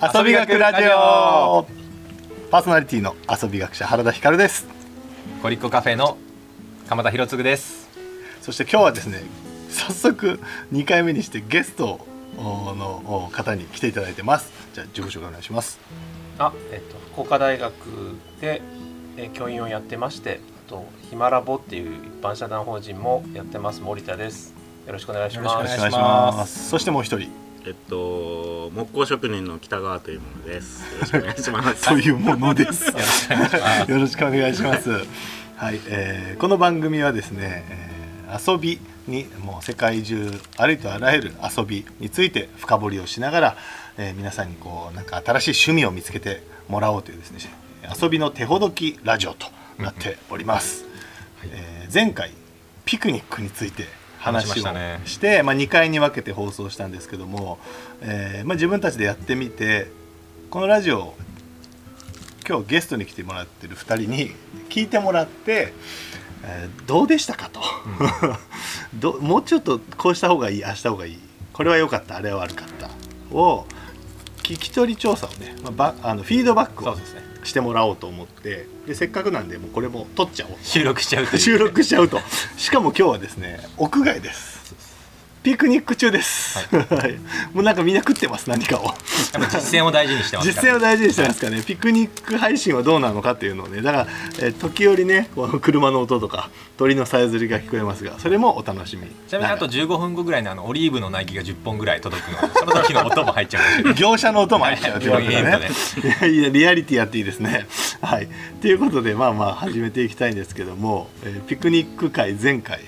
遊び学ラジオ。パーソナリティの遊び学者原田光です。コリッコカフェの鎌田博次です。そして今日はですね早速2回目にしてゲストの方に来ていただいてます。じゃあ自己紹介お願いします。あ、えっと、福岡大学で、え教員をやってましてあとヒマラボっていう一般社団法人もやってます。森田です。よろしくお願いします。よろしくお願いします。そしてもう一人えっと木工職人の北川というものです。よろしくお願いします。というものです。よろしくお願いします。はい、えー、この番組はですね、えー、遊びにもう世界中ありとあらゆる遊びについて深掘りをしながら、えー、皆さんにこうなんか新しい趣味を見つけてもらおうというですね遊びの手ほどきラジオとなっております。はい、えー、前回ピクニックについて話をして、ね、まあ、2回に分けて放送したんですけども、えーまあ、自分たちでやってみてこのラジオ今日ゲストに来てもらってる2人に聞いてもらって、えー、どうでしたかと、うん、どもうちょっとこうした方がいいああした方がいいこれは良かったあれは悪かったを聞き取り調査をね、まあ、あのフィードバックをしてもらおうと思ってでせっかくなんでもうこれも撮っちゃおう。収録しちゃうと 収録しちゃうと。しかも今日はですね屋外ですピクニック中です、はい、もうなんかみんな食ってます何かを。実践を大事にしてます実践を大事にしてますからねピクニック配信はどうなのかっていうのをねだから、えー、時折ねこの車の音とか鳥のさえずりが聞こえますがそれもお楽しみ。ちなみにあと15分後ぐらいのあのオリーブの苗木が10本ぐらい届くのでその時の音も入っちゃう。業者の音も入っちゃうということでね。い。やリアリティやっていいですね。はい。ということでまあまあ始めていきたいんですけども、えー、ピクニック会前回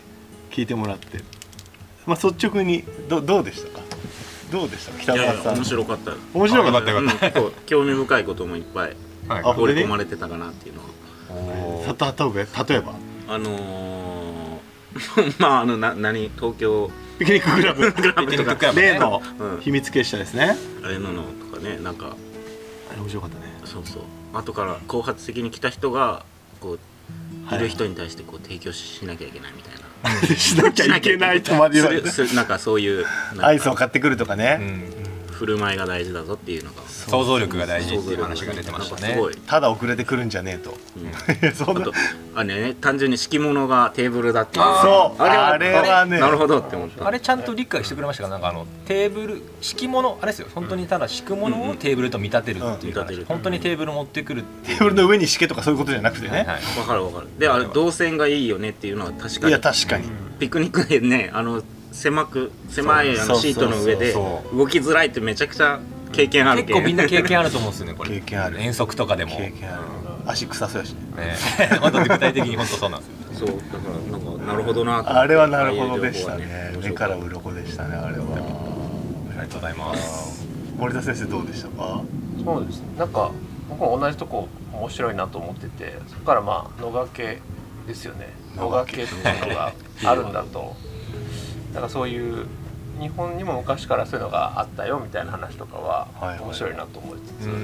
聞いてもらってまあ、率直にどどうでしたか？どうでした北川さん。面白かった面白かったうん、結構興味深いこともいっぱい放り込まれてたかなっていうのは。た例えば？あのー、まああのな何？東京。ピクニッククラブ。クラブ。とか例の秘密結社ですね、うん、あれなのとかねなんか。あれ面白かったね。そうそう。後から後発的に来た人がこうい。る人に対してこう提供しなきゃいけないみたいな。しなきゃいけないとまで言われてなんかそういうアイスを買ってくるとかね、うん、振る舞いが大事だぞっていうのが。想像力が大事っていう話が出てましたね。ただ遅れてくるんじゃねえと、うん、そんなあね単純に敷物がテーブルだっていう。そう。あれはね。なるほどって思った。あれちゃんと理解してくれましたか？なんかあのテーブル敷物あれですよ。本当にただ敷くものをテーブルと見立てるっていう話、う。ん、本当にテーブル持ってくるテーブルの上に敷けとかそういうことじゃなくてね。わ、はいはい、かるわかる。であれ動線がいいよねっていうのは確かに。いや確かに、ピクニックでねあの狭く狭いあのシートの上で動きづらいってめちゃくちゃ経験ある結構みんな経験あると思うんですよねこれ。経験ある。遠足とかでも。経験ある、うん、足臭そうやしね。ね。本当具体的に本当そうなんですよ、ね、そう。だからなんかなるほどなあれはなるほどでしたね。ね目から鱗でしたねあれは。ありがとうございます。森田先生どうでしたか？そうですなんか僕も同じとこ面白いなと思っててそこからまあ野掛けですよね。野掛けっていうのがあるんだとなんかそういう日本にも昔からそういうのがあったよみたいな話とかは面白いなと思いつつ、はいは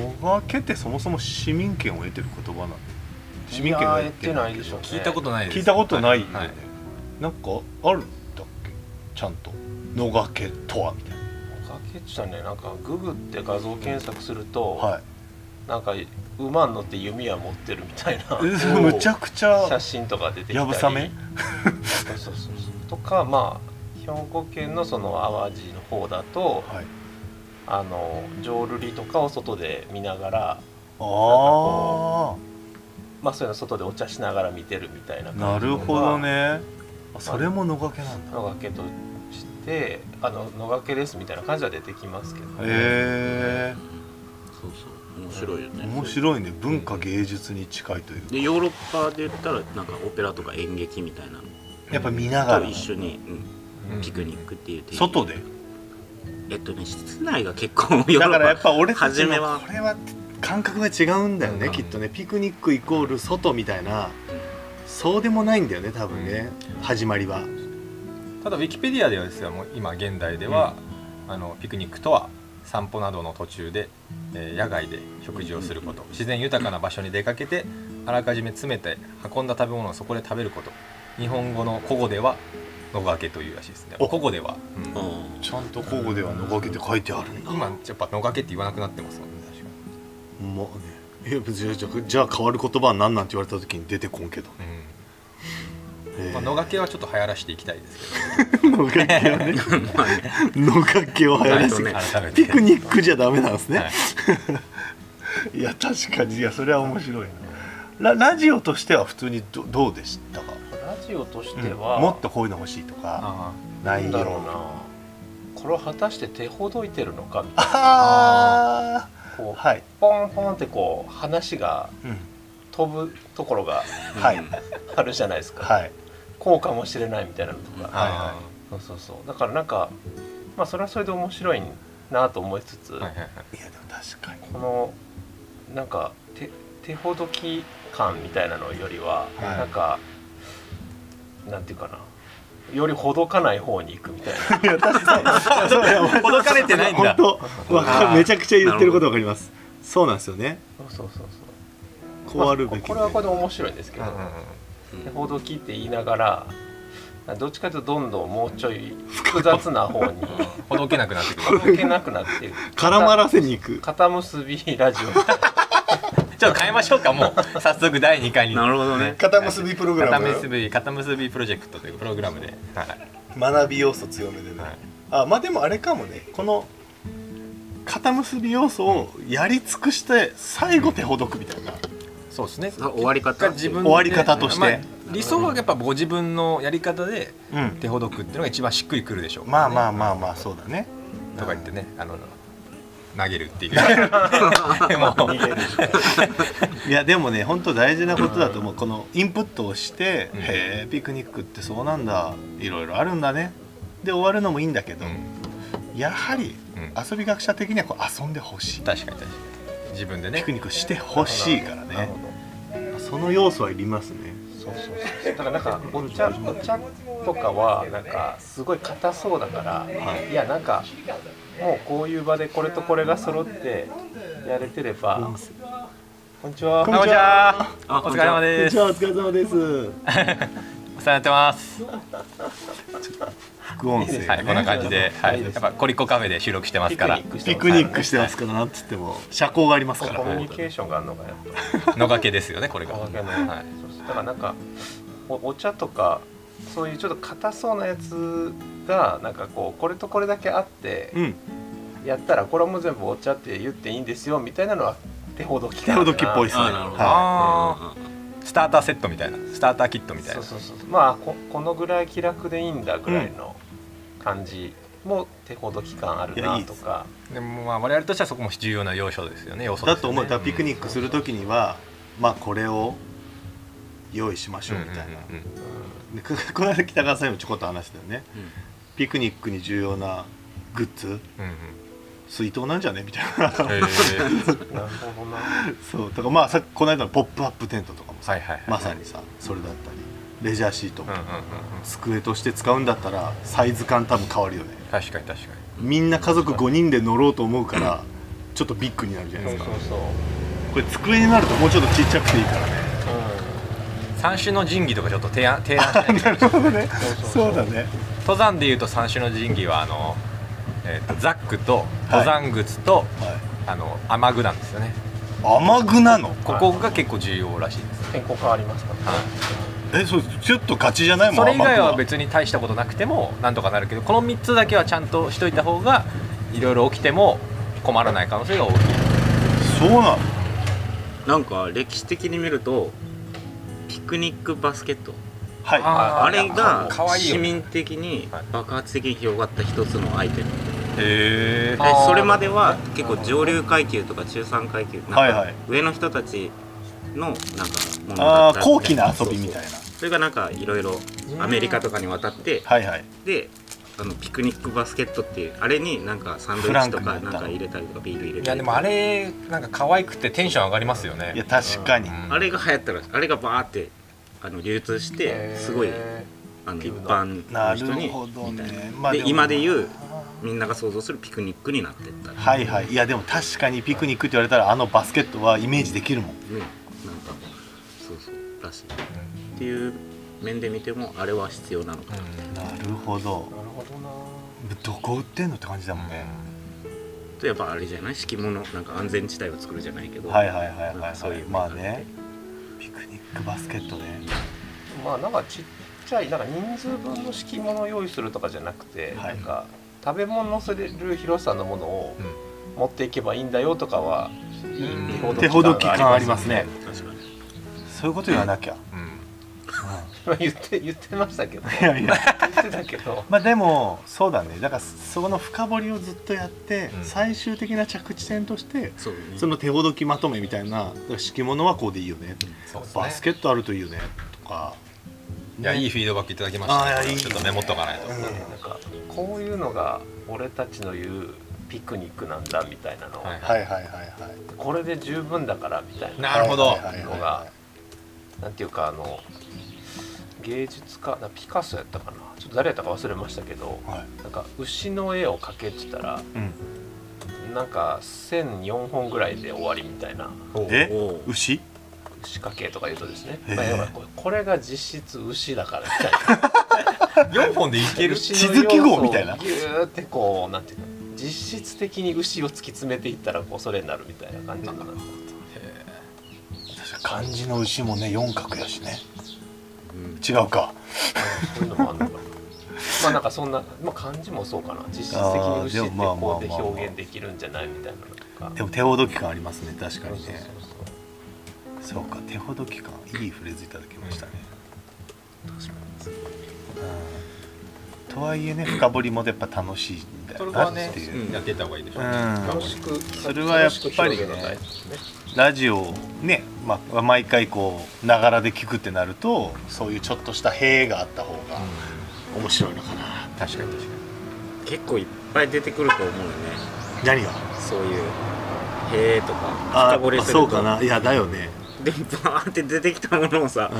い、野掛けってそもそも市民権を得てる言葉なの市民権を得てないでしょう、ね、聞いたことないです。聞いたことないよね、はい、なんかあるんだっけ？ちゃんと。野掛けとはみたいな。野掛けってねなんかググって画像検索すると、はい。なんか馬に乗って弓矢持ってるみたいな。むちゃくちゃ写真とか出てきたり。やぶさめ？そうそうそうとかまあ兵庫県のその淡路の方だと、はい、あの浄瑠璃とかを外で見ながらあまあそういうの外でお茶しながら見てるみたいななるほどね。それも野掛けなんだ。野掛けとしてあの野掛けですみたいな感じは出てきますけど、ね、へえそうそう。面白いよね。面白いね。文化芸術に近いというでヨーロッパで言ったらなんかオペラとか演劇みたいなのやっぱ見ながら。一緒に、うん、ピクニックっていう外で？えっとね室内が結構だからやっぱ俺初めは。これは感覚が違うんだよね、うん、きっとね。ピクニックイコール外みたいな、うん、そうでもないんだよね多分ね、うん、始まりは。ただウィキペディアではですよもう今現代では、あのピクニックとは散歩などの途中で、えー、野外で食事をすること、自然豊かな場所に出かけてあらかじめ詰めて運んだ食べ物をそこで食べること日本語の古語では野掛けというらしいですね。お。ここでは、うん。うん。ちゃんと交互では野掛けって書いてあるんだ今やっぱ野掛けって言わなくなってますもんね確かに。まあね。いや別にじゃあじゃあ変わる言葉は何なんて言われた時に出てこんけど。ね、うん。えー。まあ、野掛けはちょっと流行らしていきたいですけ野掛けをねまあね。野掛けを流行らせて。ねど改めてピクニックじゃダメなんですね、はい。い、や確かに。いやそれは面白いな。ララジオとしては普通にどどうでした？か、オとしうん。ては、もっとこういうの欲しいとかなんだろうな。これを果たして手ほどいてるのかみたいな。あこう、あはい、ポンポンってこう話がうん、飛ぶところがはい。うん。あるじゃないですか、はい。こうかもしれないみたいなのとか、あそうそうそう。だからなんかまあそれはそれで面白いなと思いつつ、はいはいはい。いやでも確かに。このなんか手手ほどき感みたいなのよりは、はい。なんかなんていうかな。よりほどかない方に行くみたいな。いや確かに。ほどかれてないんだ。本当。わかる。めちゃくちゃ言ってることわかります。そうなんですよね。そうそうそうそう。こうあるべきで、まあこれはこれで面白いんですけど、ほどきって言いながらどっちかというとどんどんもうちょい複雑な方に。ほどけなくなってくほるどけなくなっていく絡まらせに行く。肩結びラジオちょっと変えましょうかもう。早速第2回に。なるほどね。肩結びプログラ肩ム結び肩結びプロジェクトというプログラムで、はい学び要素強めでね、はい。あまあでもあれかもね。この肩結び要素をやり尽くして最後手ほどくみたいな、そうですね。あ終わり方。が自分で。終わり方として。まあ理想はやっぱご自分のやり方でうん。手ほどくっていうのが一番しっくりくるでしょうまあまああまあまあそうだね。とか言ってねあの投げるっていう。いやでもね本当大事なことだと思う。このインプットをして、うん。へえピクニックってそうなんだ。いろいろあるんだね。で終わるのもいいんだけど、うん。やはりうん。遊び学者的にはこう遊んでほしい。確かに確かに。自分でね。ピクニックしてほしいからね。その要素はいりますね。そうそうそう。だからなんかお茶お茶とかはなんかすごい硬そうだから、い、やなんかもうこういう場でこれとこれが揃ってやれてれば、こんにちは。こんにちは。こんにちはあお疲れ様です。お疲れ様です。お世話になってます。副音声、ね。はいこんな感じで、はい。やっぱコリコカフェで収録してますから。ピクニックしてピクニックしてますからなんつっても。社交がありますから。コミュニケーションがあるのがやっぱ。野掛けですよねこれが。はい。だからなんかおお茶とかそういうちょっと硬そうなやつがなんかこうこれとこれだけあってうん。やったらこれも全部お茶って言っていいんですよみたいなのは手ほどき手ほどきっぽいですね。スターターセットみたいな。スターターキットみたいな。そうそうそうまあここのぐらい気楽でいいんだぐらいの感じも手ほどき感あるなとか。でもまあ我々としてはそこも重要な要素ですよね。要素だですよね。と思う。だピクニックするときには、まあこれを用意しましょうみたいな、うんうん。うんうんでこ この間北川さんにもちょこっと話したよね。ピクニックに重要なグッズ。うんうん。水筒なんじゃね？みたいな。へー。なるほどな。そう。だからまあさこの間のポップアップテントとかもさ、はいはいはい。まさにさそれだったりレジャーシート、うんうんうんうん。机として使うんだったらサイズ感多分変わるよね。確かに確かに。みんな家族5人で乗ろうと思うからちょっとビッグになるじゃないですか。そうそう。これ机になるともうちょっとちっちゃくていいからね三種の神器とかちょっと提案提案しないと。なるほどね。そうだね。登山でいうと三種の神器はあの、えー、とザックと登山靴と、はい。あの雨具なんですよね。雨具なの？ここが結構重要らしいです、天候変わりますからねえそうちょっとガチじゃない？もんそれ以外は別に大したことなくてもなんとかなるけどこの3つだけはちゃんとしといた方がいろいろ起きても困らない可能性が大きい。そうなの？なんか歴史的に見るとピクニックバスケット。はい。ああれがかわいいよね。市民的にはい。爆発的に広がった一つのアイテム。へえでそれまでは結構上流階級とか中産階級なんかはいはい。上の人たちのなんかものだったああ高貴な遊びみたいな。そうそう。それがなんかいろいろアメリカとかに渡ってはいはい。であのピクニックバスケットっていうあれになんかサンドイッチとかなんか入れたりとかビール入れたりいやでもあれなんか可愛くてテンション上がりますよね。いや確かに、うん。あれが流行ったらあれがバーってあの流通してすごいあの一般の人にみたいな。ねまあでも。今で言うみんなが想像するピクニックになってったねはいはい。いやでも確かにピクニックって言われたらあのバスケットはイメージできるもん。なんかそうそうらしい。っていう面で見てもあれは必要なのかな、なるほどなるほど。などこ売ってんのって感じだもんね、とやっぱあれじゃない？敷物なんか安全地帯を作るじゃないけど、はいはいはいはい、はい、そういうまあね。ピクニックバスケットね。まあなんかちっちゃいなんか人数分の敷物を用意するとかじゃなくて、はい。なんか食べ物のせれる広さのものを持っていけばいいんだよとかはいいうん。手ほどき感ありますね。確かに。そういうこと言わなきゃ、うん。まあ言って言ってましたけど。いやいや。言ってたけど。まあでもそうだね。だからそこの深掘りをずっとやって、うん。最終的な着地点としてね。その手ほどきまとめみたいな敷物はこうでいいよね、そうですね。バスケットあるといいよね。とか。いやいいフィードバックいただきました、あーいやいいちょっとメモっとかないと、うん。なんかこういうのが俺たちの言うピクニックなんだみたいなの。を、はい。はいはいはいはい。これで十分だからみたいな。なるほど。はいはいはい。のがなんていうかあの芸術家なピカソやったかな。ちょっと誰やったか忘れましたけどはい。なんか牛の絵を描けって言ったらうん。なんか線4本ぐらいで終わりみたいな。え？牛？牛掛けとか言うとですね、へえまあ、要はこれこれが実質牛だからみたいな4本でいける？牛地図記号みたいな。ギューってこうなんていうの？実質的に牛を突き詰めていったらこうそれになるみたいな感じかな。確か漢字の牛もね四角やしね。うん違うか。そういうのもあるのかなまあなんかそんな、まあ、漢字もそうかな。実質的に牛ってこうで表現できるんじゃないみたいなのとか。でも手ほどき感ありますね。確かにね。そうか手ほどき感いいフレーズいただきましたね、うん、とはいえね深掘りもやっぱ楽しい。んだよな。それはねっていう、うん。やってた方がいいでしょ。う、うん。楽しくそれはやっぱりねラジオをね、まあ、毎回こうながらで聞くってなるとそういうちょっとした塀があった方が面白いのかな、確かに確か結構いっぱい出てくると思うよね。何が？そういう「へえ」とかあ深掘りすると。そうかな。いやだよね、でもバーって出てきたものをさ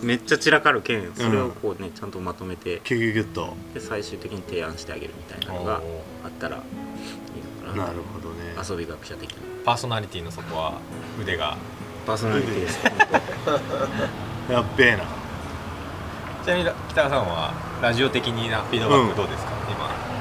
う、ん、めっちゃ散らかるけん。それをこうねちゃんとまとめてキュギュギュッと。で最終的に提案してあげるみたいなにのがあったらいいのかな。なるほどね。遊び学者的な。パーソナリティのそこは腕が。パーソナリティです やっべえな。ちなみに北川さんはラジオ的になフィードバックどうですか、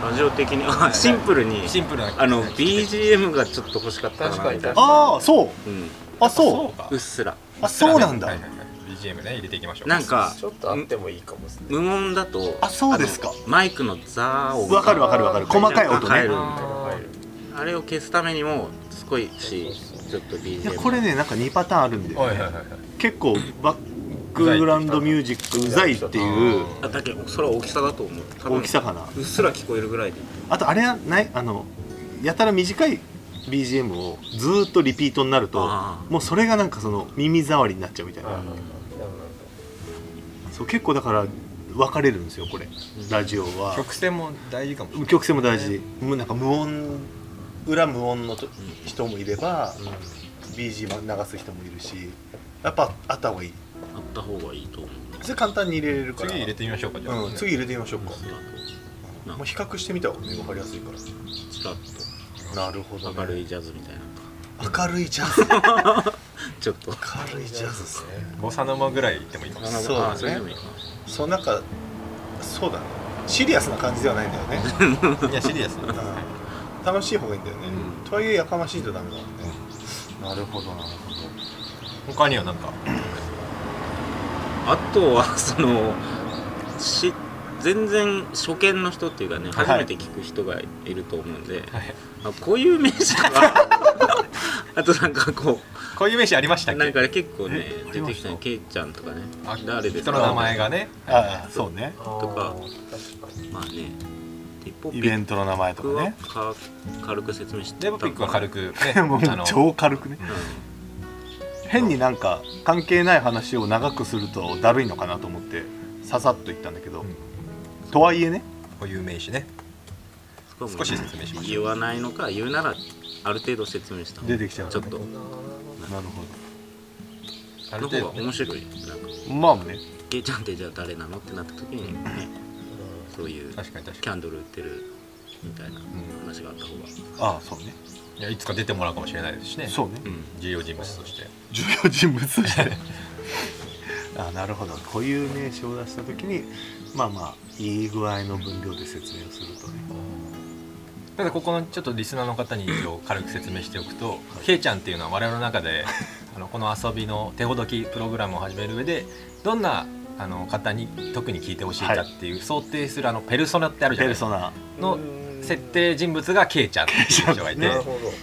ラジオ的にあシンプルに今シンプルなあの BGM がちょっと欲しかったな確かにみたいな。ああそう。うんあそうか。うっすら。あそうなんだ、はいはいはい BGM ね入れていきましょう。なんかちょっとあってもいいかもですね。無音だとあそうですか。マイクのザーをわかるわかるわかる。細かい音ね。あれを消すためにも少しちょっとい BGM やこれねなんか2パターンあるんで、はいはいはいはい。結構バックグラウンドミュージックうざいっていう。あだけどそれは大きさだと思う。大きさかな。うっすら聞こえるぐらいで。あとあれはない？あのやたら短い BGM をずーっとリピートになるともうそれがなんかその耳障りになっちゃうみたいな、そう結構だから分かれるんですよこれ。ラジオは。曲線も大事かも。しれない曲線も大事。むなんか無音裏無音のと人もいれば、BGM 流す人もいるしやっぱあった方がいい。あった方がいいと思う。それ簡単に入れれるから。次入れてみましょうかじゃあ、うん、次入れてみましょうか。うっすらともう比較してみた方がね分かりやすいから。ちらっなるほど、ね、と明るいジャズみたいな明るいジャズ。ちょっと。明るいジャズ。ですねボサノマぐらいでもいいかも。しれないそうだね。あそうなんかそうだね。シリアスな感じではないんだよね、いやシリアスなうん。楽しい方がいいんだよね、うとはいえやかましいとダメだもんね。なるほどなるほ他にはなんか？あとはそのし全然初見の人っていうかねはい。初めて聞く人がいると思うんで、はい。あこういう名詞が あとなんかここういう名詞ありましたっけ？うなんかね結構ね出てきたねケイちゃんとかねあ誰ですか？人の名前がね。どああそうね。とかまあねイベントの名前とかね。か軽く説明してデボピックは軽く、くねもう超軽くね。う変になんか関係ない話を長くするとだるいのかなと思ってささっと言ったんだけど、とはいえね。こういう名詞ね。ん、少し説明しましょう。言わないのか言うならある程度説明した出てきちゃうちょっと。なるあるの方が程度ね面白い。なんかほどまあね。ケイちゃんってじゃあ誰なの？ってなった時にねそういう確かに確かキャンドル売ってるみたいな話があった方が。ああそうね。にいやいつか出てもらうかもしれないですしね。そうね。うん。重要人物として。重要人物として。あなるほど。固有名詞を出した時にまあまあいい具合の分量で説明をするとね。ただここのちょっとリスナーの方に一応軽く説明しておくとけい。ちゃんっていうのは我々の中で あのこの遊びの手ほどきプログラムを始める上でどんなあの方に特に聞いてほしいかっていう想定するあのペルソナってあるじゃないですか。ペルソナ。の設定人物がケイちゃんっていう人がいて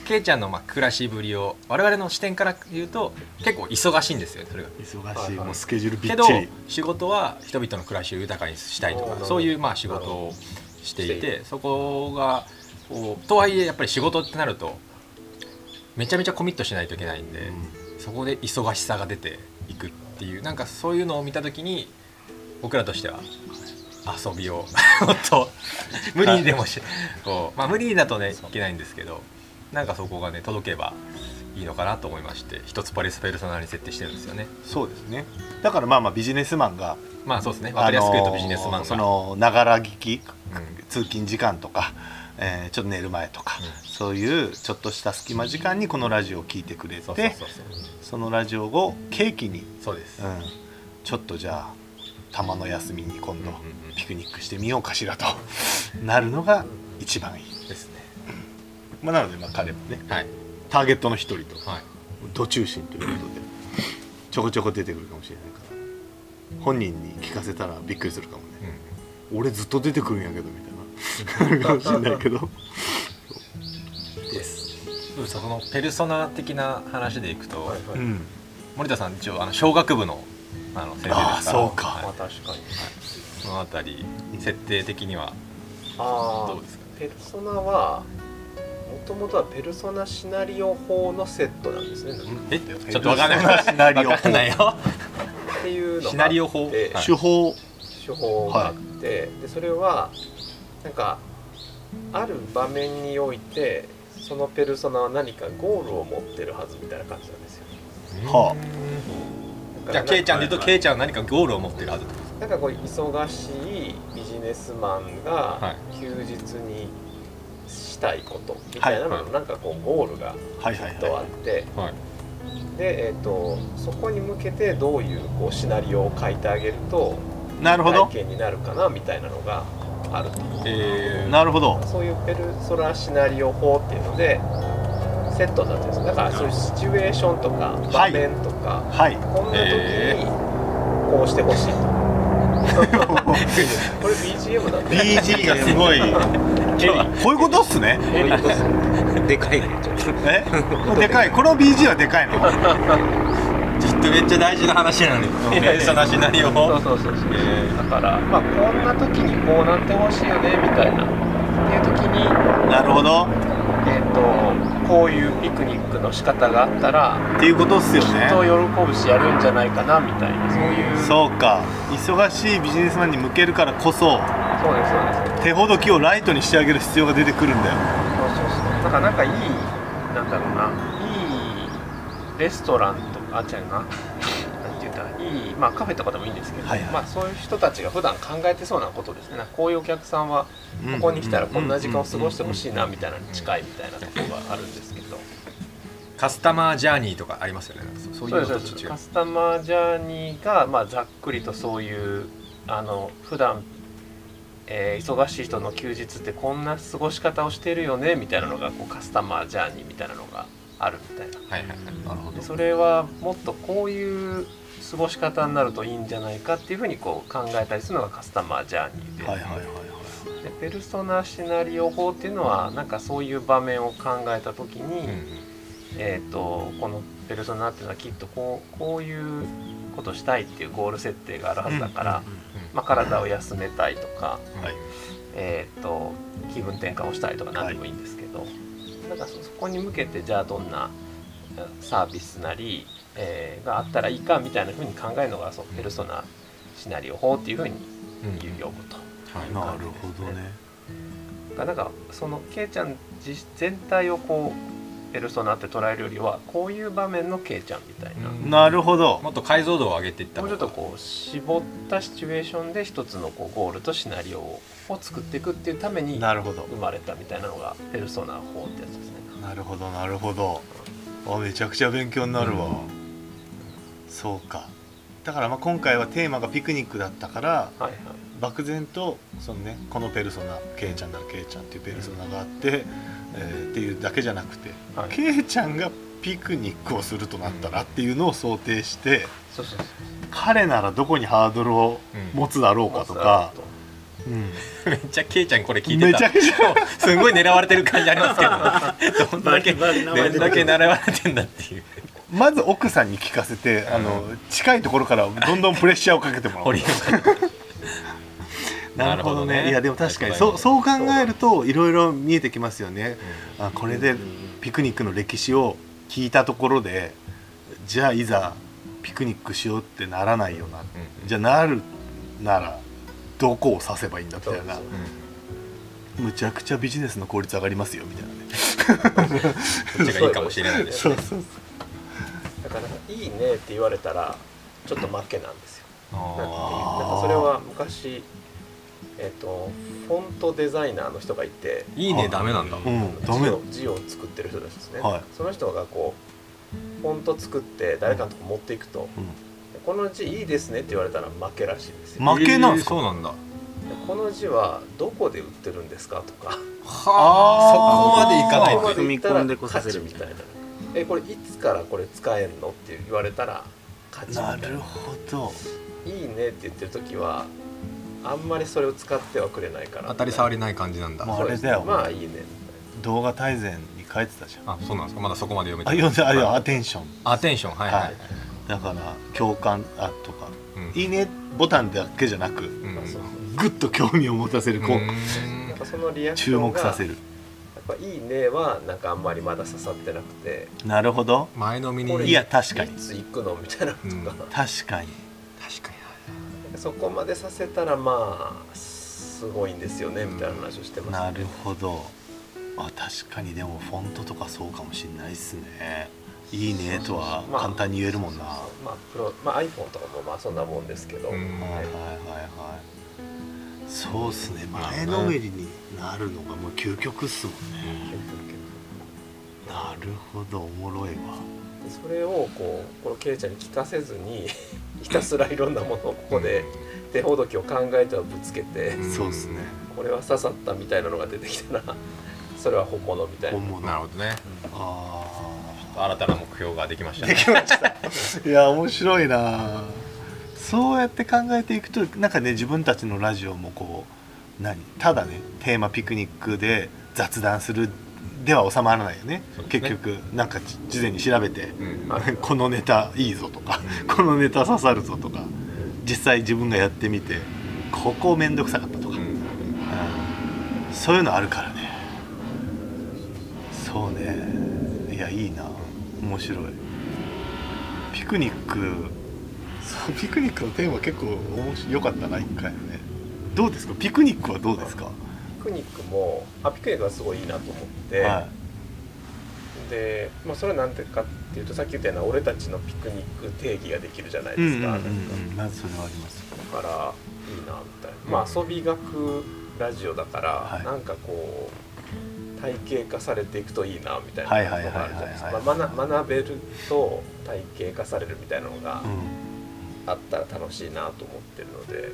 ケイちゃんのまあ暮らしぶりを我々の視点から言うと結構忙しいんですよねそれが。忙しい。もうスケジュールびけどっちり。仕事は人々の暮らしを豊かにしたいとかそういうまあ仕事をしていしてい。てそこがこうとはいえやっぱり仕事ってなるとめちゃめちゃコミットしないといけないんで、そこで忙しさが出ていくっていうなんかそういうのを見た時に僕らとしては遊びを。もっと無理にでもしこうまあ無理だとねいけないんですけどなんかそこがね届けばいいのかなと思いまして一つパレスペルソナに設定してるんですよね。そうですね。だからまあまあビジネスマンがまあそうですね。分かりやすく言うとビジネスマンが、あのーそのながら聞きうん。通勤時間とか、えーちょっと寝る前とか、うん。そういうちょっとした隙間時間にこのラジオを聞いてくれてそのラジオを契機に、そうです、うん、ちょっとじゃあたまの休みに今度うんうんうん。ピクニックしてみようかしらと。なるのが一番いい、ですね。まあ、なのでまあ彼もねはい。ターゲットの一人とはい。ど中心ということでちょこちょこ出てくるかもしれないから本人に聞かせたらびっくりするかもね。俺ずっと出てくるんやけどみたいな。かもしれないけど。です。そうそのペルソナ的な話でいくと、はいはい。うん。森田さん一応あの小学部のあの先生ですから。そうか。まあはい確かに。そのあたり設定的にはああどうですかペルソナはもともとはペルソナシナリオ法のセットなんですね。え？ちょっとわかんない。シナリオ法。わかんないよ。っていうのがシナリオ法。ではい。手法。手法があって、でそれはなんかある場面においてそのペルソナは何かゴールを持ってるはずみたいな感じなんですよ。はだからじゃあケイちゃんで言うとなんかケイちゃんは何かゴールを持ってるはず。なんかこう忙しいビジネスマンはが休日にしたいことみたいなのはいのなんかこうゴールがはいはいきっとあはって。はい。で、えー、とそこに向けてどういうこうシナリオを書いてあげるといなるほど。体験になるかなみたいなのがあると。えー、なるほど。そういうペルソナシナリオ法っていうのでセットになってるんですだからそういうシチュエーションとか場面とか、はい。こんな時えにこうしてほしいと、これ BGM なんで。BG がすごい。こういうことっすね。でかいね。ちょっとえ？でかい。この BG はでかいの？きっとめっちゃ大事な話なのに。ペルソナシナリオそう法そうそうそう。えだからまあこんな時にこうなってほしいよねみたいな。っていう時になるほど。えっ、とこういうピクニックの仕方があったらっていうことっすよね。人を喜ぶしやるんじゃないかなみたいなそういう。そうか。忙しいビジネスマンに向けるからこそそうですそうです。手ほどきをライトにしてあげる必要が出てくるんだよ。そうそうそう。だからなんかいいなんだろうな。いいレストランとかあっちゃうな。なんて言ったらいいまあカフェとかでもいいんですけど、はいはい。まあそういう人たちが普段考えてそうなことですね。こういうお客さんはここに来たらこんな時間を過ごしてほしいなみたいなのに近いみたいなところがあるんですけど。ーカスタマージャーニーとかありますよね。そそういうのと違う。カスタマージャーニーが、まあ、ざっくりとそういうあの普段えー忙しい人の休日ってこんな過ごし方をしてるよねみたいなのがこうカスタマージャーニーみたいなのがあるみたいな。はいはいはい。なるほでそれはもっとこういう過ごし方になるといいんじゃないかっていうふうにこう考えたりするのがカスタマージャーニーで,、はいはいはいはいでペルソナシナリオ法っていうのはなんかそういう場面を考えた時に、うんうん。えー、とこのペルソナっていうのはきっとこうこういうことしたいっていうゴール設定があるはずだから、まあ、体を休めたいとか、はい。えー、と気分転換をしたいとか何でもいいんですけど、なんかそそこに向けてじゃあどんなえサービスなり、えーがあったらいいかみたいなふうに考えるのがそうペルソナシナリオ法っていうふうにうん。呼ぶと。はい。なるほどね。がなんかそのケイちゃん自全体をこうペルソナって捉えるよりはこういう場面のケイちゃんみたいな、うん。なるほど。もっと解像度を上げていったもうちょっとこう絞ったシチュエーションで一つのこうゴールとシナリオを作っていくっていうためになるほど。生まれたみたいなのがペルソナ法ってやつですね。なるほどなるほど。あめちゃくちゃ勉強になるわ、そうか。だからまあ今回はテーマがピクニックだったからはいはい。漠然とそのねこのペルソナケイちゃんならケイちゃんっていうペルソナがあって、えーっていうだけじゃなくて、はい。ケイちゃんがピクニックをするとなったらっていうのを想定してそうそうそう彼ならどこにハードルを持つだろうかとか、うん。めっちゃケイちゃんこれ聞いてた。めちゃくちゃ すごい狙われてる感じありますけどどんだけどんだけ狙われてんだっていうまず奥さんに聞かせて、あの近いところからどんどんプレッシャーをかけてもらおう なるほどね。なるほどね。いやでも確かにそうそうそう考えるといろいろ見えてきますよね、あこれでピクニックの歴史を聞いたところでじゃあいざピクニックしようってならないよな、じゃあなるならどこを指せばいいんだみたいな。そうむちゃくちゃビジネスの効率上がりますよみたいなね。こっちがいいかもしれないです そうそうだから「いいね」って言われたらちょっと負けなんですよ。なんていうあなんかそれは昔えっ、とフォントデザイナーの人がいてーいいねダメなんだ。うんダメ。字を字を作ってる人たちですね、はい。その人がこうフォント作って誰かのとこ持っていくと、この字いいですねって言われたら負けらしいんですよ、負けなんですか？えーそうなんだ。でこの字はどこで売ってるんですかとか。はあ。そこまでいかないとそこまでいったら踏み込んでこさせるみたいなえこれいつからこれ使えんの？って言われたら勝ちみたないな。るほど。いいねって言ってる時はあんまりそれを使ってはくれないから。当たり障りない感じなんだ。まあそうですあれだよまあいいね。み動画大全に書いてたじゃん。あそうなんですか？まだそこまで読めあて読んであい。やはいアテンションアテンションはいはい、はい。だから共感あとか。うん。いいねボタンだけじゃなくうん。たいな、まあそう。ぐっと興味を持たせるこううなんかそのリアクシ注ョンが目させるぱ「いいね」はなんかあんまりまだ刺さってなくて。なるほど。前のみにいや確かに。いつ行くのみたいなのと。か、うん。確かに。確かに。そこまでさせたらまあすごいんですよねみたいな話をしてます、なるほど。あ確かにでもフォントとかそうかもしれないっすね。いいねとはまあ簡単に言えるもんな、はまあプロまあ、iPhone とかもまあそんなもんですけど、うん。いはいはいはい。そうっすね。前のめりになるのがもう究極っすもんねなるほどおもろいわ。それをこうこのケイちゃんに聞かせずに ひたすらいろんなものをここで手ほどきを考えてはぶつけて、うんそうっすね。これは刺さったみたいなのが出てきたら それは本物みたいな。本物なるほどね。あ新たな目標ができましたあでねきました。いや面白いな。そうやって考えていくとなんかね自分たちのラジオもこう何？ただねテーマピクニックで雑談するでは収まらないよね。ね。結局なんか事前に調べて、うん。は いこのネタいいぞとか、うん。このネタ刺さるぞとか実際自分がやってみてここ面倒くさかったとか、うん。うんそういうのあるからね。そうね。いやいいな。面白い。ピクニックそうピクニックのテーマ結構面白良かったな一回ね。どうですか？ピクニックはどうですか、ピクニックもあピクニックはすごいいいなと思って、はで、まあ、それはなんでかっていうとさっき言ったような俺たちのピクニック定義ができるじゃないですか、うんうんなんか。それはあります。だからいいなみたいな、まあ遊び学ラジオだから、はい。なんかこう体系化されていくといいなみたいなはいのがあるじゃないですはいかまあ学学べると体系化されるみたいなのがうん。あったら楽しいなと思ってるので。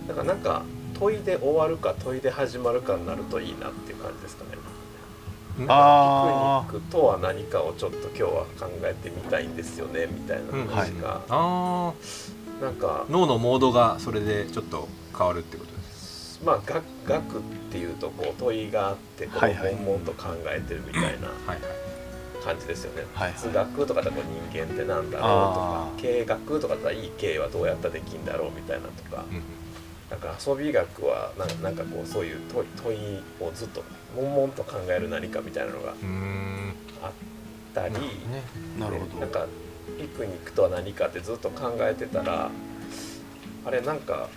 うん。だからなんか問いで終わるか問いで始まるかになるといいなっていう感じですかね。ピクニックとは何かをちょっと今日は考えてみたいんですよねみたいな話が、あなんかー脳のモードがそれでちょっと変わるってことです。まあ学学っていうとこう問いがあってこうはいはい。悶々と考えてるみたいなはいはい。感じですよね。はいはい。哲学とかだとこう人間ってなんだろうとか経営学とかだったらいい経営はどうやったらできんだろうみたいなとか、うんなんか遊び学はなんかなんかこうそういう問い問いをずっと悶々と考える何かみたいなのがあったり。ねなるほど。なんかピクニックとは何かってずっと考えてたらあれなんか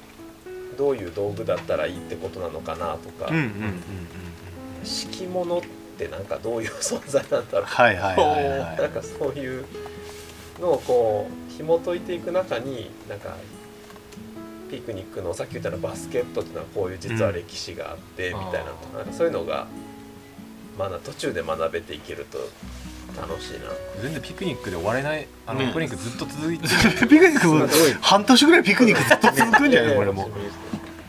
どういう道具だったらいいってことなのかなとか、敷物ってなんかどういう存在なんだろうはいはいはいはい。なんかそういうのをこう紐解いていく中になんかピクニックのさっき言ったようなバスケットっていうのはこういう実は歴史があってみたいなのとかな。んかそういうのが、まあ、途中で学べていけると楽しいな。全然ピクニックで終われないあの、ねピクニックずっと続いて ピクニックも半年ぐらいピクニックずっと続くんじゃない？これも。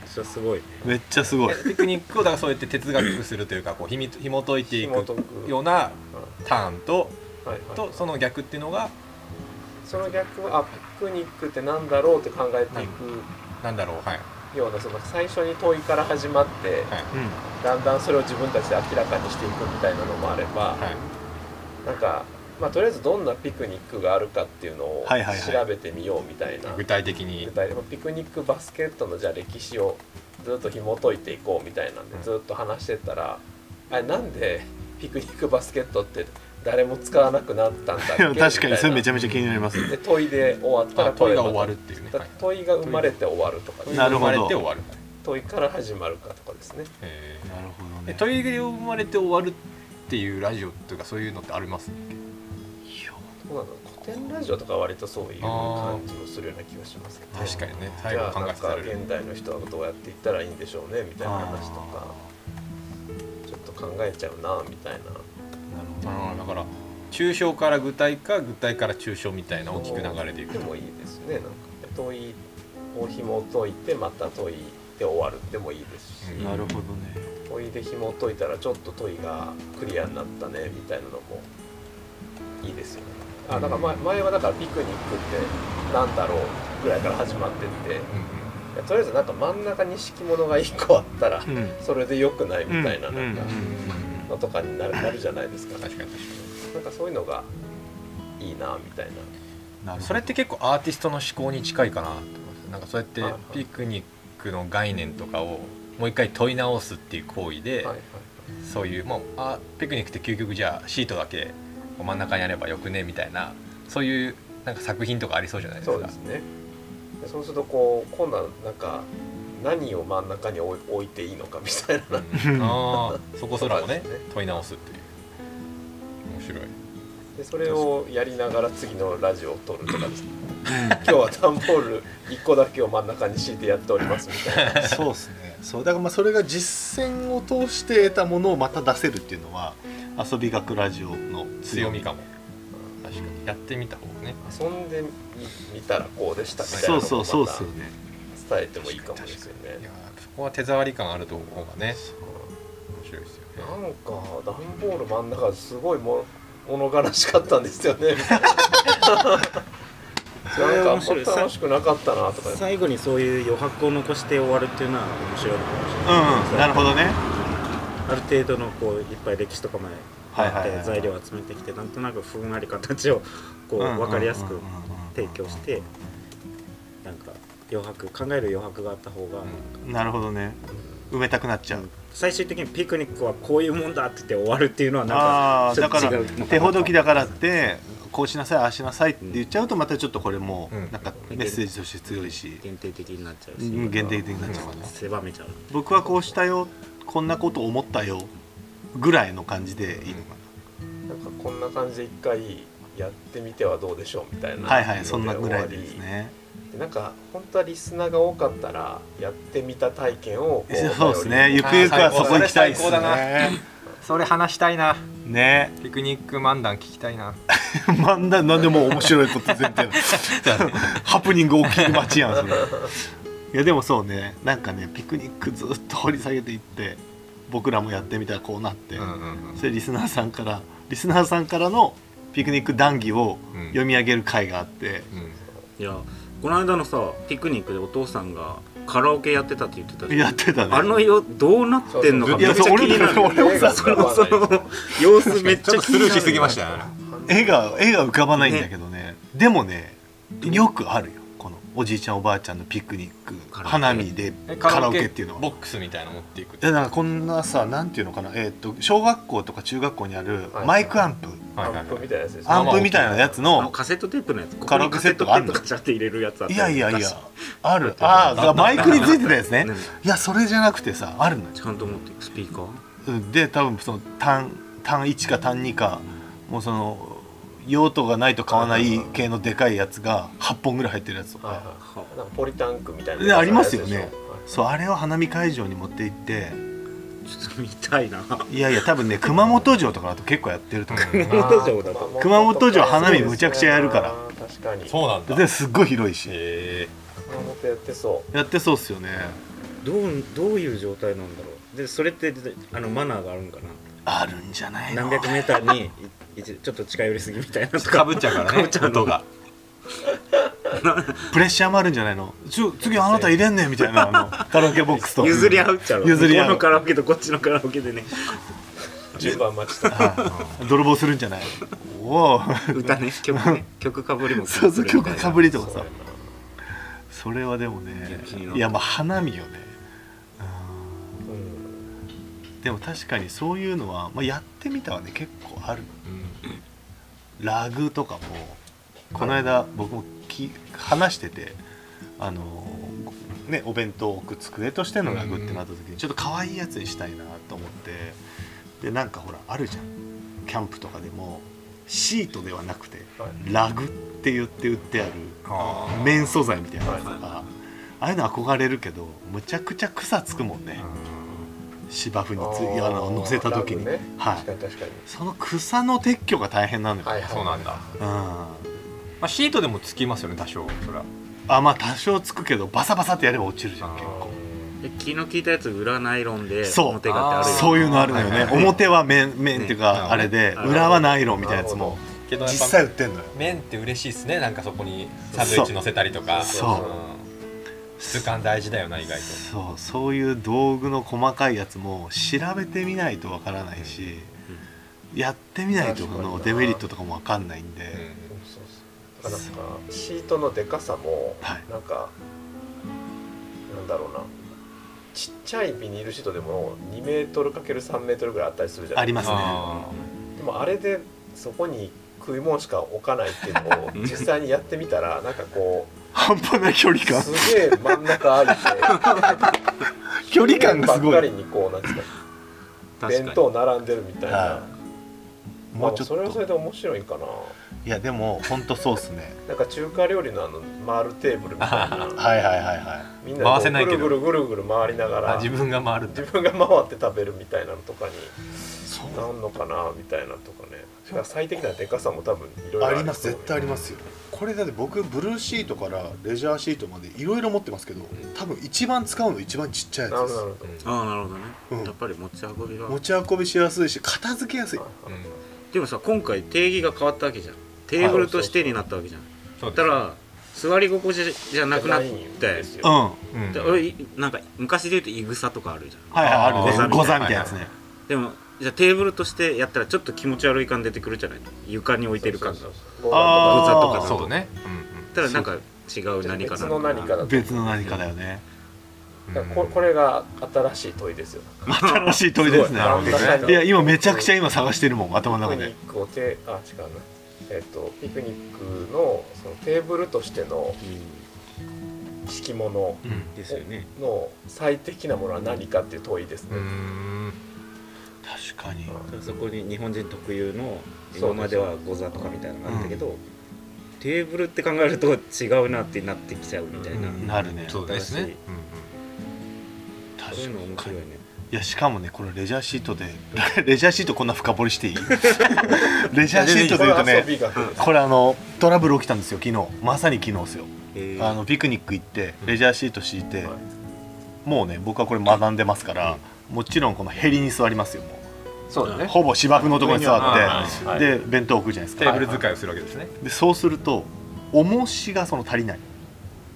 すごい。めっちゃすごい。ピクニックをだからそうやって哲学するというかこうひみ紐解いていくようなターンとはいはい。とその逆っていうのがその逆はあピクニックってなんだろうって考えていなんだろう。はい、くようなその最初に問いから始まってはい。だんだんそれを自分たちで明らかにしていくみたいなのもあれば、はい、なんか、まあ、とりあえずどんなピクニックがあるかっていうのをはいはいはい。調べてみようみたいな、具体的に。具体的に。ピクニックバスケットのじゃあ歴史をずっと紐解いていこうみたいなんでうん。ずっと話してったら、あれなんでピクニックバスケットって誰も使わなくなったんだっけ？確かにそれめちゃゃめちゃ気になりますで問いで終わったらあ問いが終わるっていうね、問いが生まれて終わるとか問いなるほどが生まれて終わる。問いから始まるかとかですね。えなるほどー、ね問いが生まれて終わるっていうラジオというかそういうのってあります？どうなの古典ラジオとかは割とそういう感じもするような気がしますけど、確かにねじ最後ゃあなんか考えてたら現代の人はどうやっていったらいいんでしょうねみたいな話とかちょっと考えちゃうなみたいなあーだから抽象から具体か具体から抽象みたいな大きく流れていくでもいいですね。なんか。問いを紐解いてまた問いで終わるでもいいですし、うん。なるほどね。問いで紐解いたらちょっと問いがクリアになったねみたいなのもいいですよね。あだから前前はだからピクニックってなんだろうぐらいから始まってって。いうん。やとりあえずなんか真ん中に敷物が1個あったらうん。それでよくないみたいなうんなんかうんのとかになるなるじゃないですか、うん、確かに確かなんかそういうのがいいなみたいな。それって結構アーティストの思考に近いかなと思いますなんかそうやってピクニックの概念とかをもう一回問い直すっていう行為で、はいはいそういうもうあピクニックって究極じゃあシートだけ真ん中にあればよくねみたいなそういうなんか作品とかありそうじゃないですか。そうですね。でそうするとこう今度はなんか何を真ん中に置い置いていいのかみたいな。うん。ああ そこすらもねね。問い直すっていう。面白い。でそれをやりながら次のラジオを撮るとかですね。今日は段ボール1個だけを真ん中に敷いてやっておりますみたいな。そうですね。そうだからまあそれが実践を通して得たものをまた出せるっていうのは遊び学ラジオの強み強みかも。確かに。やってみた方がね。遊んでみ見たらこうでしたみたいなそうそうそうっますたよね伝えてもいいかもですよね。いやそこは手触り感あるところがね面白いですよなねんか段ボール真ん中すごいも物悲しかったんですよね。なんか面白い楽しくなかったなとか。最後にそういう余白を残して終わるっていうのは面白いのかもしれない、うんうんなるほどね。ある程度のこういっぱい歴史とかまであって材料を集めてきてなんとなくふんわり形をこう分かりやすく提供してなんか余白考える余白があった方が、なるほどね。埋めたくなっちゃう。最終的にピクニックはこういうもんだって言って終わるっていうのはなんあかあだから手ほどきだからってこうしなさいああしなさいって言っちゃうとまたちょっとこれもうん。なんかメッセージとして強いし。限定的になっちゃうし、うん限定的になっちゃうからね。狭めちゃう。僕はこうしたよこんなこと思ったよぐらいの感じでいいのかな。ん。かこんな感じで一回やってみてはどうでしょうみたいなな。はいはいそんなぐらいですねでなんか本当はリスナーが多かったらやってみた体験をこそうですね。ゆくゆくはそこ行きたいですね。それ話したいな。ね。ピクニック漫談聞きたいな。漫談なんでも面白いこと前提 ハプニング起きる街やんそれ。いやでもそうね。なんかねピクニックずっと掘り下げていって僕らもやってみたらこうなって、うんうんうん。それリスナーさんからリスナーさんからのピクニック談義をうん。読み上げる会があって、うんいやこの間のさピクニックでお父さんがカラオケやってたって言ってたじゃん。やってたね。あのよどうなってんのかいやめっちゃ気になる。そう俺もさそのその様子めっちゃちょっとスルーしすぎましたね。絵が絵が浮かばないんだけどね。でもねよくあるよおじいちゃんおばあちゃんのピクニック花見でえカラオケ。っていうのは。ボックスみたいなの持っていくいやなんかこんなさなんていうのかなえーっと小学校とか中学校にあるはい。マイクアンプ、アンプみたいなやつですね。アンプみたいなやつあののカセットテープのやつ。カラオケセットがあんの。カチャって入れるやつあったいやいやいや昔。ある。ああマイクについてたやつね。ねいやそれじゃなくてさあるのよ。ちゃんと持ってスピーカー？うん。で多分その単単1か単2かもうその用途がないと買わない系のでかいやつが8本ぐらい入ってるやつとか、はいはい。なんかポリタンクみたいなでありますよね。そうあれを花見会場に持って行って。ちょっと見たいな。いやいや多分ね熊本城とかだと結構やってると思ううん熊本城だと。熊本城花見むちゃくちゃやるから。確かにそうなんだ。ですっごい広いし。へ熊本やってそやってそうっすよね。どうどういう状態なんだろう。でそれってあのマナーがあるんかな。あるんじゃないの？何百メーターにいちちょっと近寄りすぎみたいなとか。ぶっちゃうからね音が。プレッシャーもあるんじゃないの？ちょ次あなた入れんねんみたいなあのカラオケボックスと。譲り合うっちゃろ。譲り合う。向こうのカラオケとこっちのカラオケでね。う順番待ちとかはい泥棒するんじゃない？おお。歌ね曲ね。曲かぶりもそうそう曲かぶりりとかさ。それはでもねいやまあ花見よねでも確かにそういうのは、まあ、やってみたはね結構ある。ラグとかもこの間僕もき話しててあのねお弁当を置く机としてのラグってなった時にちょっと可愛いやつにしたいなと思ってでなんかほらあるじゃん。キャンプとかでもシートではなくてはい。ラグって言って売ってある綿素材みたいなやつとはいかああいうの憧れるけどむちゃくちゃ草つくもんね芝生につあの乗せた時に、ね。はい。確かに確かに。その草の撤去が大変なのよ、はいはいそうなんだ。うん。まあシートでもつきますよね多少それは。あまあ多少つくけどバサバサってやれば落ちるじゃん結構。気の利いたやつ裏ナイロンでそう。表がってあるよそういうのあるのよね。はいはいはい。表は面面っていうか、ね。あれでうん裏はナイロンみたいなやつも。けど実際売ってんのよ。麺って嬉しいですね。なんかそこにサンドイッチ乗せたりとか。そう。うん質感大事だよな意外と。そうそういう道具の細かいやつも調べてみないとわからないし、やってみないとこのデメリットとかもわかんないんで、うん。そうそうそう。だからなんかシートのでかさもはい。なんか、なんだろうな。ちっちゃいビニールシートでも2メートル ×3 メートルぐらいあったりするじゃない？ありますね。あでもあれでそこに食い物しか置かないっていうのを 実際にやってみたらなんかこ半端ない距離う感。すげえ真ん中ありで距離感がすごい。ばっかりにこうなんですか弁当並んでるみたいな、はもうちょっまあそれはそれとで面白いかな。いやでも本当そうっすね。なんか中華料理のあの回るテーブルみたいな。はいはいはいはみんなぐるぐるぐるぐる回りながら。あ自分が回る自分が回って食べるみたいなのとかにいそう。なんのかなみたいなとかね。だから最適なでかさも多分いろいろあります。絶対ありますよこれだって僕ブルーシートからレジャーシートまでいろいろ持ってますけど多分一番使うの一番ちっちゃいなやつでるほどなるほどああなるほどね、うん。やっぱり持ち運びが。す持ち運びしやすいし片付けやすいはいはいでもさ今回定義が変わったわけじゃん。テーブルとしてになったわけじゃん。そうだから座り心地じゃなくなって。ないんですうん。ようん。で俺いなんか昔で言うといぐさとかあるじゃん。はいはいあるね。あーゴザみたいなやつね。でもじゃあテーブルとしてやったらちょっと気持ち悪い感出てくるじゃない？の床に置いてる感が。そうそうそう。あー。ゴザとか。だとそうね。ただなんか違う何か別な。の何か別の何かだよね。だからここれが新しい問いですよ。新しい問いですね。いや今めちゃくちゃ今探してるもん。頭の中で。ピクニックをてあ違うな。えっとピクニックのそのテーブルとしての敷物うん。ですよね。の最適なものは何かっていう問いですね、うん確かに。そこに日本人特有の今まではゴザとかみたいなのがあったけど、テーブルって考えると違うなってなってきちゃうみたいな、うん。なるね。そうですね。確そういうの面かに白いね。いやしかもねこれレジャーシートで レジャーシートこんな深掘りしていい？レジャーシートで言うとねこれあのトラブル起きたんですよ昨日。まさに昨日ですよ。えー。あのピクニック行ってレジャーシート敷いて、はい。もうね僕はこれ学んでますから、もちろんこのヘリに座りますよもそうだね。うほぼ芝生のところに座って、はい。で弁当置くじゃないですテか、ーブル使いをするわけですね。でそうすると重しがその足りない。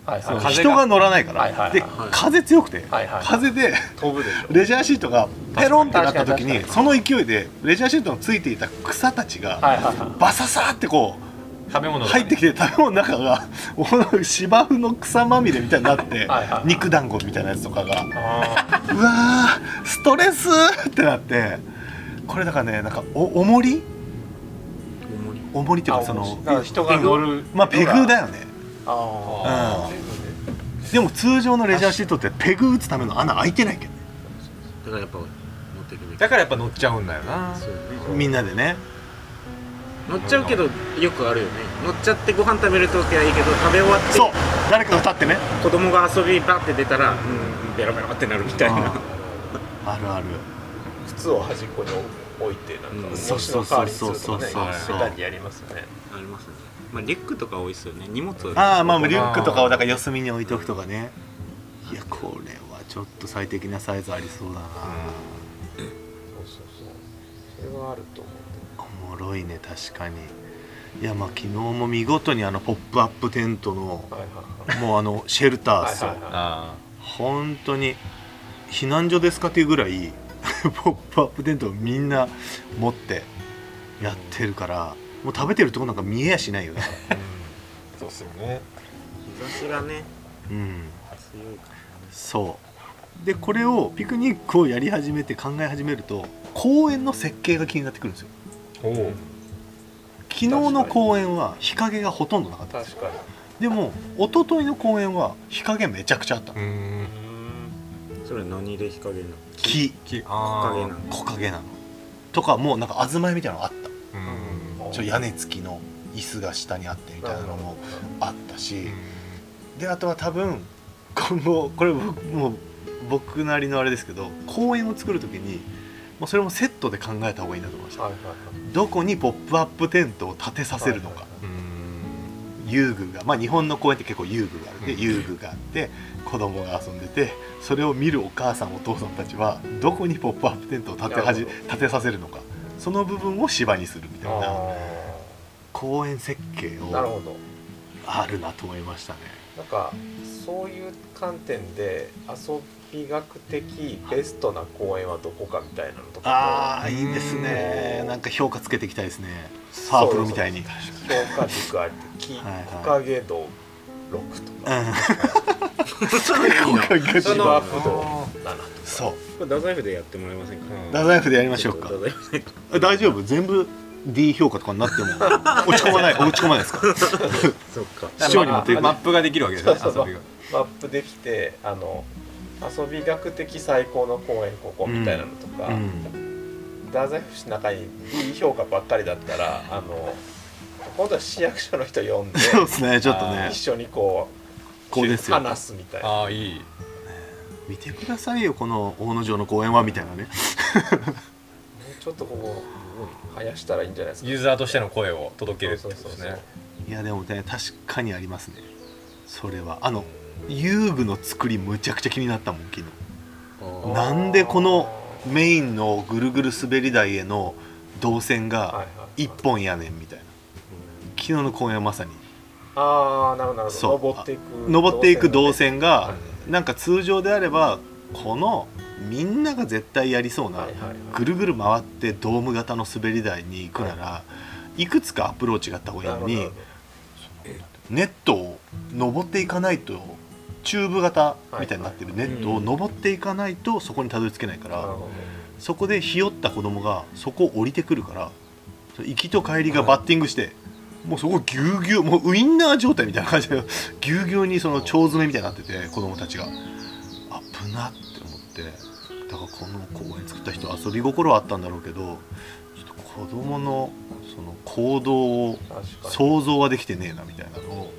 はい。はい人が乗らないから、はいはいはい。で風強くて、はいはい風で飛ぶでレジャーシートがペロンってなった時にその勢いでレジャーシートのついていた草たちがはいはいはい。バササーってこう食べ物入ってきて食べ物の中が 芝生の草まみれみたいになってはいはい肉団子みたいなやつとかが。あうわーストレスってなってこれだからねなんかお重り？重り。重りっていうかそあの人が乗る。まあペグだよね。ああでも通常のレジャーシートってペグ打つための穴開いてないけどね。だからやっぱ持っていくべきだからやっぱ乗っちゃうんだよな。みんなでね。乗っちゃうけどよくあるよね。乗っちゃってご飯食べる時はいいけど食べ終わってそう。誰かが立ってね。子供が遊びバって出たら、うん、ベロベロってなるみたいな。あるある。靴を端っこに置いてなんか代わりにするとかねそうそうそうそう。ベタにやりますよね。ありますね。まあリュックとか多いですよね。荷物をああまあリュックとかをだから四隅に置いておくとかね。いやこれはちょっと最適なサイズありそうだな、そうそうそう。それはあると思う。おもろいね確かに。いやまあ昨日も見事にあのポップアップテントのはいはいはい。もうあのシェルターっすよ。はいはいはいあ本当に避難所ですかっていうぐらいポップアップテントをみんな持ってやってるからもう食べてるとこなんか見えやしないよね。あ、そうっすよね。日差しがねうん。そう。でこれをピクニックをやり始めて考え始めると公園の設計が気になってくるんですよ。おお昨日の公園は日陰がほとんどなかったんですよ。確かでも一昨日の公園は日陰めちゃくちゃあった。のうん。にそれは何で日陰なの？木。木。あー。あ木陰なの。とかもうなんか東屋みたいなのあった。ーうん。ちょ屋根付きの椅子が下にあってみたいなのもあったし。であとは多分この これ僕もう僕なりのあれですけど公園を作る時にもうそれもセットで考えた方がいいなと思いました。はいはいはい。どこにポップアップテントを建てさせるのか、うん遊具がまあ日本の公園って結構遊具があるで、うん。遊具があって子供が遊んでてそれを見るお母さんお父さんたちはどこにポップアップテントを建てはじなるほど。建てさせるのかその部分を芝にするみたいなあ公園設計をあるなと思いましたね。なんかそういう観点で遊び学的ベストな公園はどこかみたいなのとかああいいですね。なんか評価つけていきたいですね。サークルみたいに。も評価軸あり木はいはい。木陰道6とうかん 木陰芝道。生道7とかそう。これ太宰府でやってもらえませんか？太宰府でやりましょうか。大丈夫？全部 D 評価とかになっても落ち込まない 落ち込まないですか？そっか。市長に持ってマップができるわけですねそうそう。遊びが。マップできてあの遊び学的最高の公園ここみたいなのとか、うん。太宰府市の中に D 評価ばっかりだったらあの今度は市役所の人呼んでそうですねちょっとね。一緒にこうこうですよ。話すみたいな。ああいい。見てくださいよこの大野城の公園はみたいなね。もうちょっとここ、うん、生やしたらいいんじゃないですか。ユーザーとしての声を届けるってことですね。いやでもね確かにありますね。それは。あの遊具の作りむちゃくちゃ気になったもん昨日。なんでこのメインのぐるぐる滑り台への動線がい一本やねんみたいな。昨日の公園はまさに。ああなるほどなるほそう。ど登っていく登っていく動線がはなんか通常であればこのみんなが絶対やりそうなぐるぐる回ってドーム型の滑り台に行くならい。くつかアプローチがあった方がいいのにネットを登っていかないとチューブ型みたいになってる。ネットを登っていかないとそこにたどり着けないからそこでひよった子供がそこを降りてくるから行きと帰りがバッティングしてもうそこぎゅうぎゅうもうウインナー状態みたいな感じでぎゅうぎゅうにその腸詰めみたいになってて子供たちが。危なって思ってこの公園作った人遊び心はあったんだろうけどちょっと子供のその行動を想像はできてねえなみたいなのを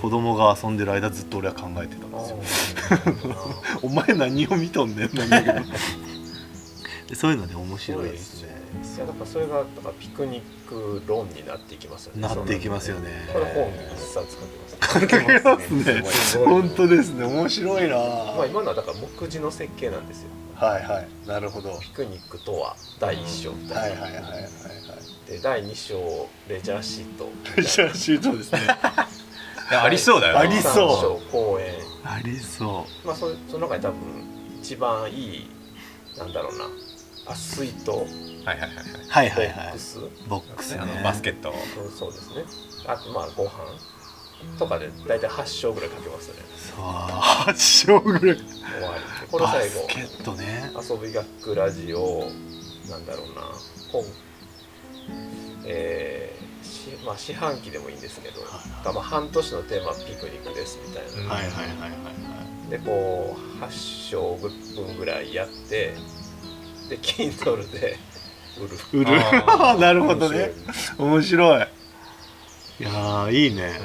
子供が遊んでる間ずっと俺は考えてたんですよ。お前何を見とんねんなんだけど。で そういうので面白いですね。いやだからそれがだからピクニック論になっていきますよね。なっていきますよね。これ本一冊書きます 書けますね。すごい本当ですね。面白いな。まあ今のはだから目次の設計なんですよはいはい。なるほど。はいピクニックとは第一章みたい な、はいはいはいはい。で第二章レジャーシート。写真そうですね。いやありそうだよ。ありそう第三章公園。ありそまあそその中に多分一番いいなんだろうな。あ水筒ボはいはいはいはい。うはいはいはい。ックス、ボックスね。あのバスケットうんそうですね。あとまあご飯とかで大体8章ぐらいかけますよね。そう8章ぐらい。終わり。これバ最後。スケットね遊び学ラジオなんだろうな。本えーしまあ四半期でもいいんですけど、はいがまあ半年のテーマはピクニックですみたいな、うんはいはいはいはいはい。でこう8章分ぐらいやってで Kindle で売る。売る。なるほどね。面白い。い。やーいいね、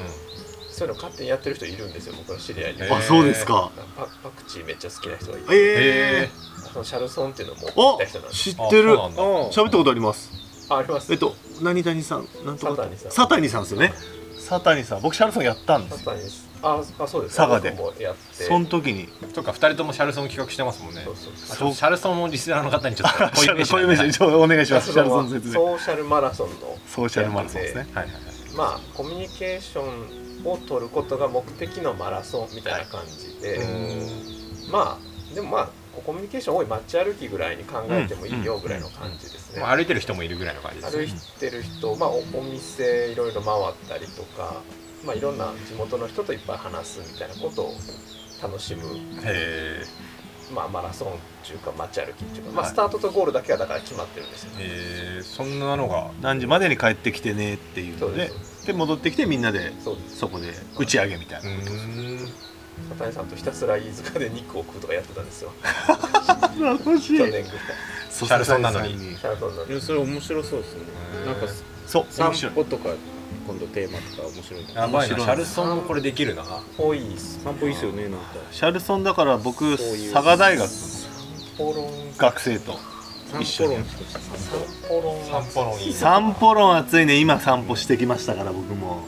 そういうの勝手にやってる人いるんですよ僕の知り合いに、あそうですか。パパクチーめっちゃ好きな人がいて、ええあそのシャルソンっていうのを持った人なんです知ってる。喋ったことあります。ああります。えっと何谷さんなんとか。サタニさん。サタニさんですよね。サタニさん。僕シャルソンやったんですよ。サタニああそうです。佐賀で。僕もやって。その時に。とか二人ともシャルソン企画してますもんね。そうシャルソンのリスナーの方にちょっと お願いします。シャルソン説明。ソーシャルマラソンのソーシャルマラソンですね。はいはいはい。まあコミュニケーションを取ることが目的のマラソンみたいな感じで、まあでもまあコミュニケーション多い街歩きぐらいに考えてもいいよぐらいの感じですね、まあ歩いてる人もいるぐらいの感じです歩ねいてる人、まあ、おお店いろいろ回ったりとか、まあ、いろんな地元の人といっぱい話すみたいなことを楽しむ、へまあ、マラソンっていうか街歩きっていうか、まあ、はい。スタートとゴールだけはだから決まってるんですよ、えそんなのが何時までに帰ってきてねっていうので。そうですで戻ってきてみんなでそこで打ち上げみたいうな、ん片井さんとひたすら飯塚で肉を食うとかやってたんですよ。懐かしい。去年ぐらい。シャルソンなのに。シャルトンのいやそれ面白そうですね。なんかそう散歩とか今度テーマとか面白いやばいな面白い。シャルソンもこれできるな。多いっす散歩いいっすよねなんか。シャルソンだから僕そういう。佐賀大学学生と散一緒に歩論散歩論散歩論いい散歩論熱いね今散歩してきましたから僕も。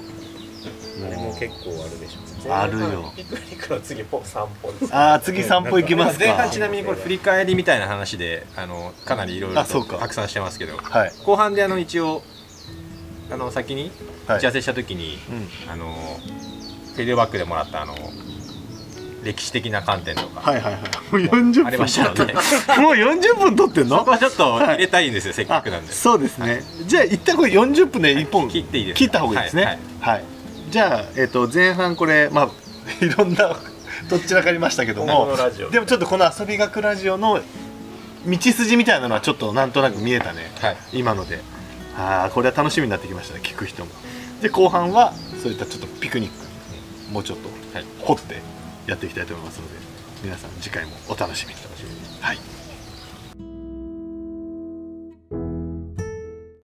あれも結構あるでしょあるよ。ピクニックの次ポ散歩ですあー次散歩行きますか。前半ちなみにこれ振り返りみたいな話であのかなりいろいろあそうか。と拡散してますけど。はい、後半であの一応あの先にはい。打ち合わせした時に、うん、あのフィードバックでもらったあの歴史的な観点とか、はいはいはい。もう40分。ありましたのでもう40分撮ってんの？そこはちょっと入れたいんですよ、せっかくなんで。そうですね、じゃあ一旦これ40分で1本切っていいですか切った方がいいですね。はい。はい、じゃあ、えっと前半これまあいろんなどっちらかありましたけども。のラジオ。でもちょっとこの遊び学ラジオの道筋みたいなのはちょっとなんとなく見えたね。はい。今ので。ああこれは楽しみになってきましたね聞く人も。で後半はそういったちょっとピクニック。もうちょっとはい掘ってやっていきたいと思いますので皆さん次回もお楽しみに。はい